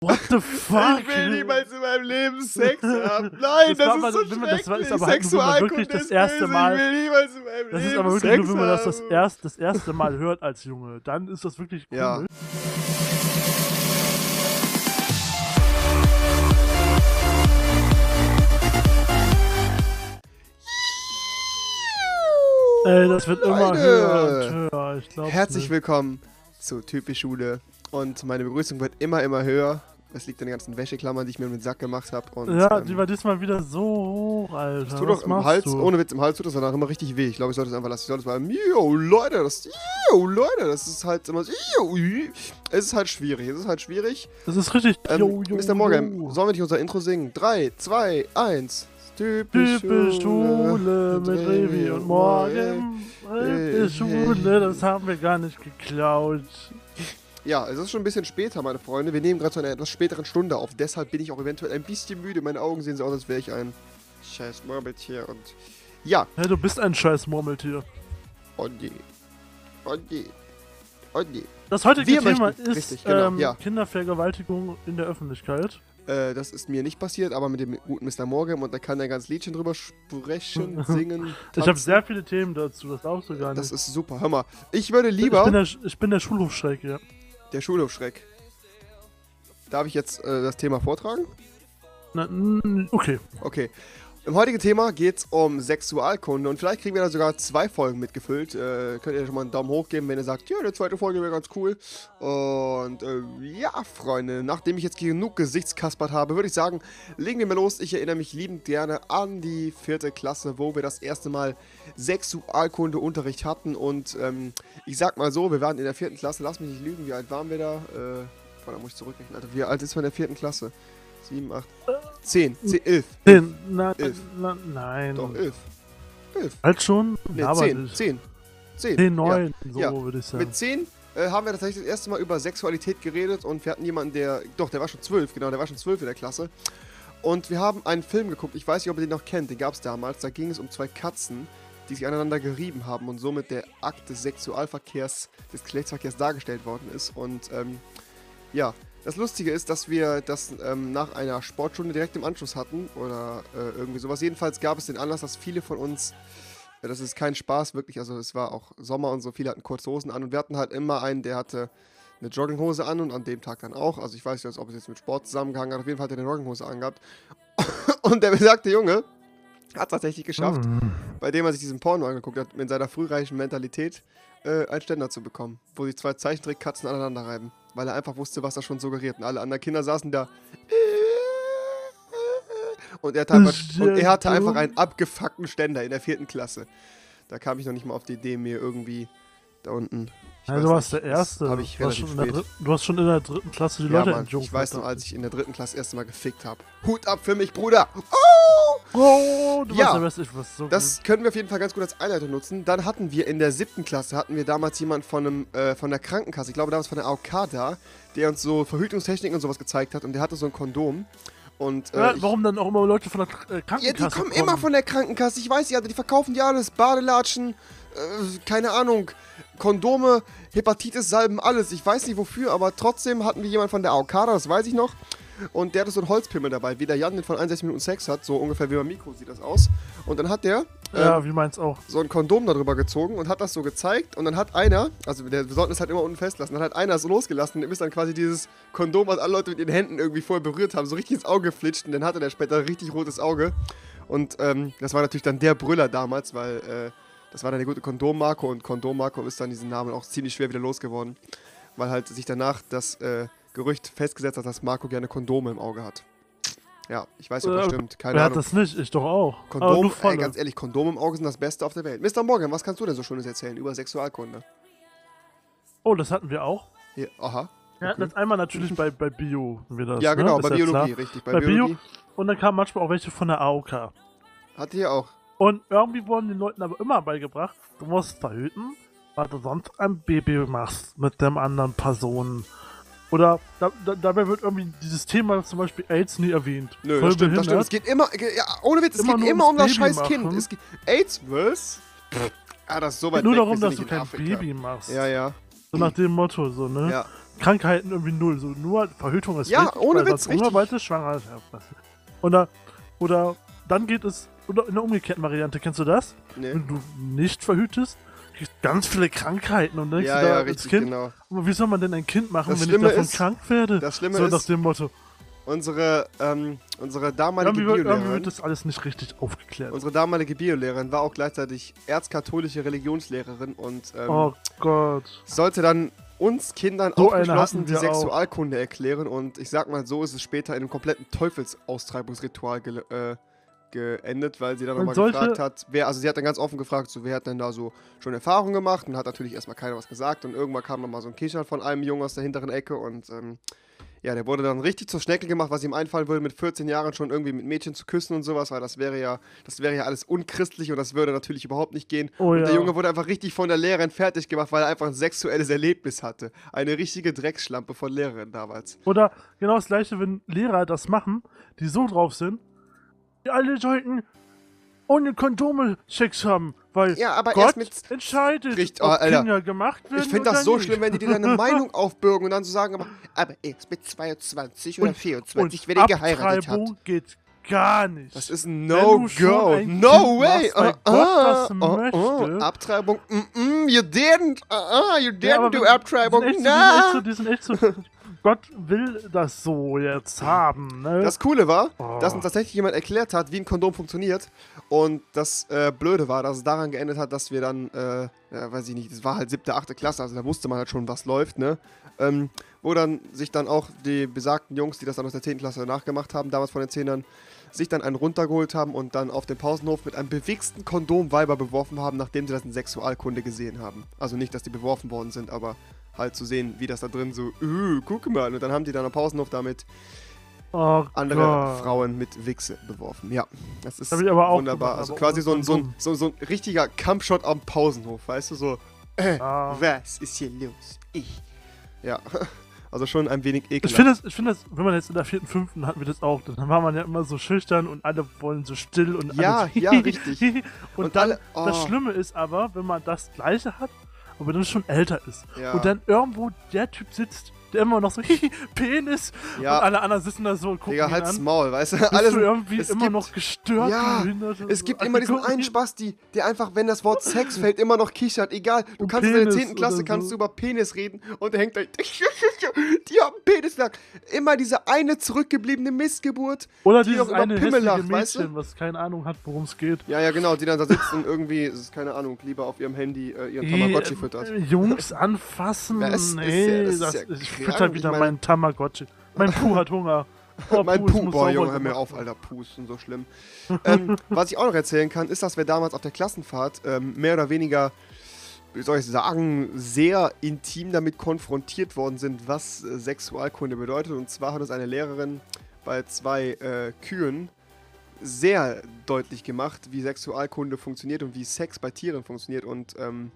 What the fuck? Ich will niemals in meinem Leben Sex haben. Nein, das, Das ist aber- so man- das ist schrecklich. aber halt man Sexualkunde wirklich das erste. Mal- Ich will niemals in meinem Das Leben ist aber wirklich Sex nur, wenn man das das, erst, das erste Mal hört als Junge. Dann ist das wirklich cool. Ja. Ey, das wird immer Leute. höher und höher. Ich glaub's Herzlich nicht. willkommen zu Typisch Schule. Und meine Begrüßung wird immer, immer höher. Das liegt an den ganzen Wäscheklammern, die ich mir mit dem Sack gemacht habe. Ja, ähm, die war diesmal wieder so hoch, Alter. Das tut doch im Hals, du? ohne Witz, im Hals tut das danach immer richtig weh. Ich glaube, ich sollte es einfach lassen. Ich sollte es mal, yo, Leute, das, yo, Leute, das ist halt immer yo, es ist halt schwierig, es ist halt schwierig. Das ist richtig. Ähm, jo, jo, Mr. Morgan, sollen wir nicht unser Intro singen? 3, 2, 1. Typisch Typisch Schule mit Revi und Morgen. Typisch Schule, das haben wir gar nicht geklaut. Ja, es ist schon ein bisschen später, meine Freunde. Wir nehmen gerade zu einer etwas späteren Stunde auf. Deshalb bin ich auch eventuell ein bisschen müde. Meine Augen sehen so aus, als wäre ich ein scheiß Murmeltier. Und ja, Hey, du bist ein scheiß Murmeltier. oh je. Oh je. Oh je. Das heutige Wir Thema möchten- ist richtig, genau, ähm, ja. Kindervergewaltigung in der Öffentlichkeit. Äh, das ist mir nicht passiert, aber mit dem guten Mr. Morgan und da kann er ganz Liedchen drüber sprechen, singen. Ich habe sehr viele Themen dazu, das darfst du gar nicht. Das ist super. Hör mal, ich würde ich, lieber. bin der, ich bin der Schulhofschreck, ja. der Schulhofschreck. Darf ich jetzt äh, das Thema vortragen? Na, okay. Okay. Im heutigen Thema geht es um Sexualkunde und vielleicht kriegen wir da sogar zwei Folgen mitgefüllt. Äh, könnt ihr schon mal einen Daumen hoch geben, wenn ihr sagt, ja, die zweite Folge wäre ganz cool. Und äh, ja, Freunde, nachdem ich jetzt genug Gesichtskaspert habe, würde ich sagen, legen wir mal los. Ich erinnere mich liebend gerne an die vierte Klasse, wo wir das erste Mal Sexualkundeunterricht hatten. Und ähm, ich sag mal so, wir waren in der vierten Klasse, lass mich nicht lügen, wie alt waren wir da? Äh, boah, da muss ich zurückrechnen, Alter. Wie alt ist man in der vierten Klasse? Sieben, acht, zehn, zehn, elf. Zehn, na, Elf. na, nein. Doch, elf. Elf. Halt schon? Nee, aber zehn. nicht. Zehn. Zehn. Zehn, neun, so Ja. würde ich Ja. sagen. Mit zehn äh, haben wir tatsächlich das erste Mal über Sexualität geredet und wir hatten jemanden, der. Doch, der war schon zwölf, genau, der war schon zwölf in der Klasse. Und wir haben einen Film geguckt, ich weiß nicht, ob ihr den noch kennt, den gab es damals. Da ging es um zwei Katzen, die sich aneinander gerieben haben und somit der Akt des Sexualverkehrs, des Geschlechtsverkehrs dargestellt worden ist. Und ähm, ja, das Lustige ist, dass wir das ähm, nach einer Sportstunde direkt im Anschluss hatten oder äh, irgendwie sowas. Jedenfalls gab es den Anlass, dass viele von uns, äh, das ist kein Spaß wirklich, also es war auch Sommer und so, viele hatten kurze Hosen an und wir hatten halt immer einen, der hatte eine Jogginghose an und an dem Tag dann auch. Also ich weiß nicht, ob es jetzt mit Sport zusammengehangen hat, auf jeden Fall hat er eine Jogginghose angehabt. Und der besagte Junge hat tatsächlich geschafft, Mm. bei dem er sich diesen Porno angeguckt hat, mit seiner frühreichen Mentalität äh, einen Ständer zu bekommen, wo sich zwei Zeichentrickkatzen aneinander reiben, weil er einfach wusste, was er schon suggeriert. Und alle anderen Kinder saßen da. Und er, hatte einfach, und er hatte einfach einen abgefuckten Ständer in der vierten Klasse. Da kam ich noch nicht mal auf die Idee, mir irgendwie da unten. ich weiß du warst der Erste. Habe ich relativ schon in der spät. dritten- du hast schon in der dritten Klasse die Ja, Leute Mann, ich weiß noch, als ich in der dritten Klasse das erste Mal gefickt habe. Hut ab für mich, Bruder! Oh! Oh, du Ja, warst der Beste. So Das können wir auf jeden Fall ganz gut als Einleitung nutzen. Dann hatten wir in der siebten Klasse, hatten wir damals jemanden von, einem, äh, von der Krankenkasse, ich glaube damals von der AOK da, der uns so Verhütungstechniken und sowas gezeigt hat und der hatte so ein Kondom. Und, äh, ja, warum dann auch immer Leute von der äh, ja, Krankenkasse die kommen immer von der Krankenkasse. Ich weiß ja, die verkaufen die alles. Badelatschen, äh, keine Ahnung, Kondome, Hepatitis-Salben, alles. Ich weiß nicht wofür, aber trotzdem hatten wir jemanden von der AOK, da, das weiß ich noch. Und der hatte so einen Holzpimmel dabei, wie der Jan den von 61 Minuten Sex hat. So ungefähr wie beim Mikro sieht das aus. Und dann hat der Ja, ähm, wie meins auch. so ein Kondom darüber gezogen und hat das so gezeigt. Und dann hat einer, also der, wir sollten es halt immer unten festlassen, dann hat einer so losgelassen und ist dann quasi dieses Kondom, was alle Leute mit ihren Händen irgendwie vorher berührt haben, so richtig ins Auge geflitscht. Und dann hatte der später ein richtig rotes Auge. Und ähm, das war natürlich dann der Brüller damals, weil äh, das war dann der gute Kondom Marco und Kondom Marco ist dann diesen Namen auch ziemlich schwer wieder losgeworden, weil halt sich danach das äh, Gerücht festgesetzt hat, dass Marco gerne Kondome im Auge hat. Ja, ich weiß ob das Äh, stimmt. Keine Wer hat Ahnung. das nicht? Ich doch auch. Aber Kondom, nur ey, ganz ehrlich, Kondome im Auge sind das Beste auf der Welt. Mr. Morgan, was kannst du denn so Schönes erzählen über Sexualkunde? Oh, das hatten wir auch. Hier, aha. Ja, Okay. das einmal natürlich bei, bei Bio. Wir das, Ja, genau, ne? bei ja Biologie, klar. richtig. Bei, Bei Biologie. Bio. Und dann kamen manchmal auch welche von der AOK. Hatte hier auch. Und irgendwie wurden den Leuten aber immer beigebracht, du musst verhüten, weil du sonst ein Baby machst mit dem anderen Personen. Oder da, da, dabei wird irgendwie dieses Thema zum Beispiel AIDS nie erwähnt. Nö, Voll das stimmt, das stimmt. Es geht immer, ja, ohne Witz, es Immer geht immer um das Baby scheiß Kind. machen. Es geht, AIDS, was? Ah, das ist so weit Nur weg, darum, dass du in kein Afrika. Baby machst. Ja, ja, So nach dem Motto, so, ne? ja. Krankheiten irgendwie null. So nur Verhütung ist Ja, wichtig, ohne Witz, richtig. weil es schwanger ist. Oder, oder dann geht es, oder in der umgekehrten Variante, kennst du das? Nee. Wenn du nicht verhütest, ganz viele Krankheiten und denkst Ja, du da ja, als richtig, Kind, genau. aber wie soll man denn ein Kind machen, Das wenn Schlimme ich davon ist- krank werde? Das Schlimme so nach ist, dem Motto. unsere, ähm, unsere damalige wird, irgendwie Biolehrerin, wird das alles nicht richtig aufgeklärt. unsere damalige Biolehrerin war auch gleichzeitig erzkatholische Religionslehrerin und ähm, oh Gott. sollte dann uns Kindern So aufgeschlossen die wir auch. Sexualkunde erklären und ich sag mal so ist es später in einem kompletten Teufelsaustreibungsritual äh, geendet, weil sie dann nochmal gefragt hat, wer, also sie hat dann ganz offen gefragt, so wer hat denn da so schon Erfahrungen gemacht und hat natürlich erstmal keiner was gesagt und irgendwann kam nochmal so ein Kichern von einem Jungen aus der hinteren Ecke und ähm, ja, der wurde dann richtig zur Schnecke gemacht, was ihm einfallen würde, mit 14 Jahren schon irgendwie mit Mädchen zu küssen und sowas, weil das wäre ja, das wäre ja alles unchristlich und das würde natürlich überhaupt nicht gehen. Oh und ja. der Junge wurde einfach richtig von der Lehrerin fertig gemacht, weil er einfach ein sexuelles Erlebnis hatte. Eine richtige Drecksschlampe von Lehrerin damals. Oder genau das gleiche, wenn Lehrer das machen, die so drauf sind, alle sollten ohne Kondome Sex haben, weil Ja, aber Gott erst mit. entscheidet, Richtig, oh, ob Alter. Kinder gemacht werden Ich finde das so nicht. schlimm, wenn die dir deine Meinung aufbürgen und dann so sagen, aber, aber erst mit 22 oder Und- 24, und wenn ihr geheiratet Abtreibung habt. geht gar nicht. Das ist ein No-Go. No way. Uh, uh, uh. Abtreibung. Mm -mm, you didn't. You Ja, didn't do wenn- Abtreibung. So, die sind so, die sind echt so Gott will das so jetzt haben, ne? Das Coole war, Oh. dass uns tatsächlich jemand erklärt hat, wie ein Kondom funktioniert. Und das äh, Blöde war, dass es daran geendet hat, dass wir dann, äh, ja, weiß ich nicht, das war halt siebte, achte Klasse, also da wusste man halt schon, was läuft, ne? Ähm, wo dann sich dann auch die besagten Jungs, die das dann aus der 10. Klasse nachgemacht haben, damals von den Zehnern, sich dann einen runtergeholt haben und dann auf dem Pausenhof mit einem bewichsten Kondom Weiber beworfen haben, nachdem sie das in Sexualkunde gesehen haben. Also nicht, dass die beworfen worden sind, aber halt zu sehen, wie das da drin so, äh, guck mal. Und dann haben die dann am Pausenhof damit oh andere Gott. Frauen mit Wichse beworfen. Ja, das ist ich auch wunderbar. gemacht, also quasi so ein, so, ein, so, so ein richtiger Kampfshot am Pausenhof, weißt du, so, äh, Ah. was ist hier los? Ich. Ja, also schon ein wenig Ich ekelhaft. finde das, ich finde das, wenn man jetzt in der vierten, fünften hatten wir das auch, dann war man ja immer so schüchtern und alle wollen so still und Ja, alle so ja, richtig. und, Und dann, alle- oh. das Schlimme ist aber, wenn man das Gleiche hat, aber dann schon älter ist Ja. und dann irgendwo der Typ sitzt, der immer noch so Penis Ja. und alle anderen sitzen da so und gucken Digga, halt's. Maul, weißt du? Bist Alles, du irgendwie es immer gibt- noch gestört, Ja, Es so. gibt Alle immer diesen einen Spasti, der einfach, wenn das Wort Sex fällt, immer noch kichert. Egal, du Und kannst in der Penis 10. Klasse oder kannst so. du über Penis reden und der hängt da. Die haben Penis lang. Immer diese eine zurückgebliebene Missgeburt. Oder die dieses eine Pimmel lacht, weißt Mädchen, du? was keine Ahnung hat, worum es geht. Ja, ja, genau, die dann da sitzt und irgendwie, es ist keine Ahnung, lieber auf ihrem Handy äh, ihren Tamagotchi füttert. äh, Jungs anfassen, Das ist nee, ja- das ist das, ja wieder Ich meine- meinen Tamagotchi. Mein Puh hat Hunger. Oh, mein Puh, Puh, boah, Junge, hör mir auf. Alter, Pusten, so schlimm. ähm, was ich auch noch erzählen kann, ist, dass wir damals auf der Klassenfahrt ähm, mehr oder weniger, wie soll ich sagen, sehr intim damit konfrontiert worden sind, was äh, Sexualkunde bedeutet. Und zwar hat uns eine Lehrerin bei zwei äh, Kühen sehr deutlich gemacht, wie Sexualkunde funktioniert und wie Sex bei Tieren funktioniert und ähm,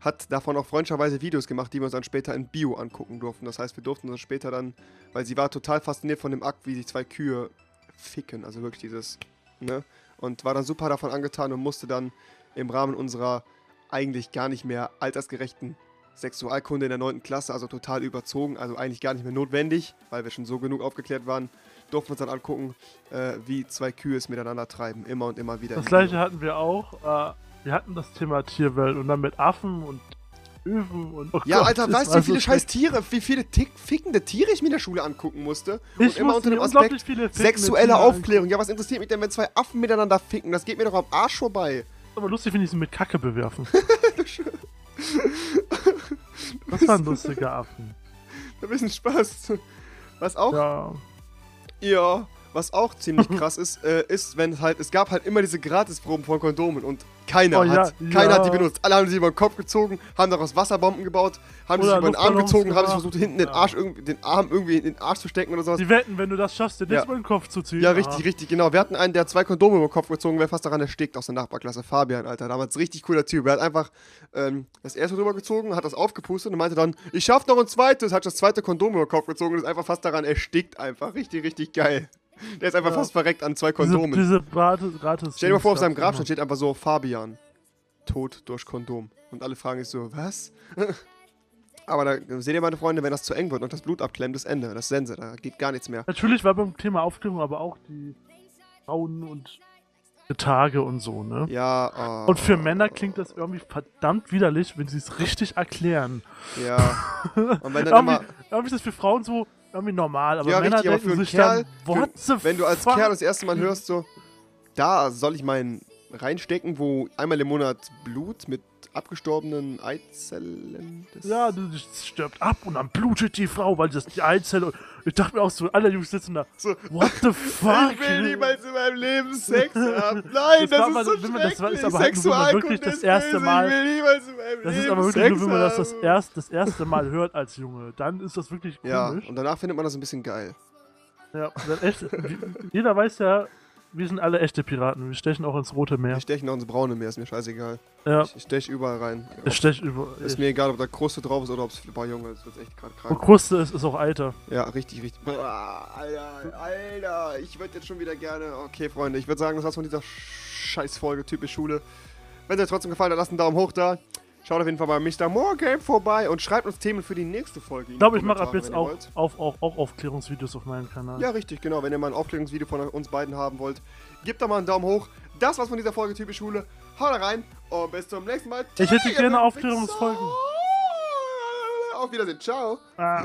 hat davon auch freundlicherweise Videos gemacht, die wir uns dann später in Bio angucken durften. Das heißt, wir durften uns später dann, weil sie war total fasziniert von dem Akt, wie sich zwei Kühe ficken, also wirklich dieses, ne? Und war dann super davon angetan und musste dann im Rahmen unserer eigentlich gar nicht mehr altersgerechten Sexualkunde in der 9. Klasse, also total überzogen, also eigentlich gar nicht mehr notwendig, weil wir schon so genug aufgeklärt waren, durften wir uns dann angucken, äh, wie zwei Kühe es miteinander treiben, immer und immer wieder. Das gleiche hatten wir auch. Äh, wir hatten das Thema Tierwelt und dann mit Affen und Öfen und. Oh Ja, Gott, Alter, weißt du, wie viele scheiß Tiere, wie viele tick fickende Tiere ich mir in der Schule angucken musste? Ich und immer muss unter dem Aspekt sexuelle Aufklärung. Ja, was interessiert mich denn, wenn zwei Affen miteinander ficken? Das geht mir doch am Arsch vorbei. Aber lustig, wenn ich sie mit Kacke bewerfen. Das waren lustige Affen. Ein bisschen Spaß. Was auch? Ja. Ja. Was auch ziemlich krass ist, äh, ist, wenn es halt, es gab halt immer diese Gratisproben von Kondomen und keiner Oh, ja, hat, keiner hat die ja. benutzt. Alle haben sie über den Kopf gezogen, haben daraus Wasserbomben gebaut, haben Oder sich über den Arm gezogen, haben sich versucht, hinten den Ja. Arsch irgendwie, den Arm irgendwie in den Arsch zu stecken oder sowas. Die wetten, wenn du das schaffst, dir Ja. nicht mal den Kopf zu ziehen. Ja, richtig, richtig, genau. Wir hatten einen, der zwei Kondome über den Kopf gezogen, wäre fast daran erstickt aus der Nachbarklasse. Fabian, Alter. Damals richtig cooler Typ. Er hat einfach ähm, das erste drüber gezogen, hat das aufgepustet und meinte dann, ich schaff noch ein zweites, hat das zweite Kondom über den Kopf gezogen und ist einfach fast daran erstickt. Einfach richtig, richtig geil. Der ist einfach Ja. fast verreckt an zwei Diese, Kondomen. diese gratis, gratis Stell dir mal vor, auf seinem. Grabstein steht einfach so Fabian. Tod durch Kondom. Und alle fragen sich so, was? Aber da seht ihr, meine Freunde, wenn das zu eng wird und das Blut abklemmt, ist Ende. Das ist Sense, da geht gar nichts mehr. Natürlich war beim Thema Aufklärung aber auch die Frauen und Tage und so, ne? Ja, oh, Und für Männer klingt das irgendwie verdammt widerlich, wenn sie es richtig erklären. Ja. Und wenn dann Irgendwie, immer, irgendwie ist das für Frauen so irgendwie normal, aber Ja, Männer richtig, aber für einen dann, Kerl, what the wenn du als fuck? Kerl das erste Mal hörst, so, da soll ich meinen reinstecken, wo einmal im Monat Blut mit abgestorbenen Eizellen. Ja, das stirbt ab und dann blutet die Frau, weil das die Eizelle. Ich dachte mir auch so, alle Jungs sitzen da. So, What the fuck? ich will niemals in meinem Leben Sex haben. Nein, Das das, ist mal- so wenn man- das war- ist schrecklich. aber halt nur, wirklich das erste. Mal- Ich will niemals in meinem Das Leben ist aber wirklich Sex nur, wenn man das das, erst, das erste Mal hört als Junge. Dann ist das wirklich Ja, komisch. und danach findet man das ein bisschen geil. Ja, dann echt, jeder weiß ja, wir sind alle echte Piraten. Wir stechen auch ins Rote Meer. Ich steche noch ins braune Meer, ist mir scheißegal. Ja, Ich steche überall rein. ich stech über. Ist mir egal, ob da Kruste drauf ist oder ob es Boah, Junge, das wird echt gerade krank. Kruste ist, ist auch Alter. Ja, richtig, richtig. Boah, Alter, Alter, ich würde jetzt schon wieder gerne. Okay, Freunde, ich würde sagen, das war's von dieser Scheißfolge, typisch Schule. Wenn es euch trotzdem gefallen hat, lasst einen Daumen hoch da. Schaut auf jeden Fall bei Mr. Morgame vorbei und schreibt uns Themen für die nächste Folge. Ich glaube, ich mache ab jetzt auch, auf, auch, auch Aufklärungsvideos auf meinem Kanal. Ja, richtig, genau. Wenn ihr mal ein Aufklärungsvideo von uns beiden haben wollt, gebt da mal einen Daumen hoch. Das war's von dieser Folge typisch Schule. Haut rein und bis zum nächsten Mal. Ich hätte gerne. Aufklärungsfolgen. Auf Wiedersehen. Ciao. Ah.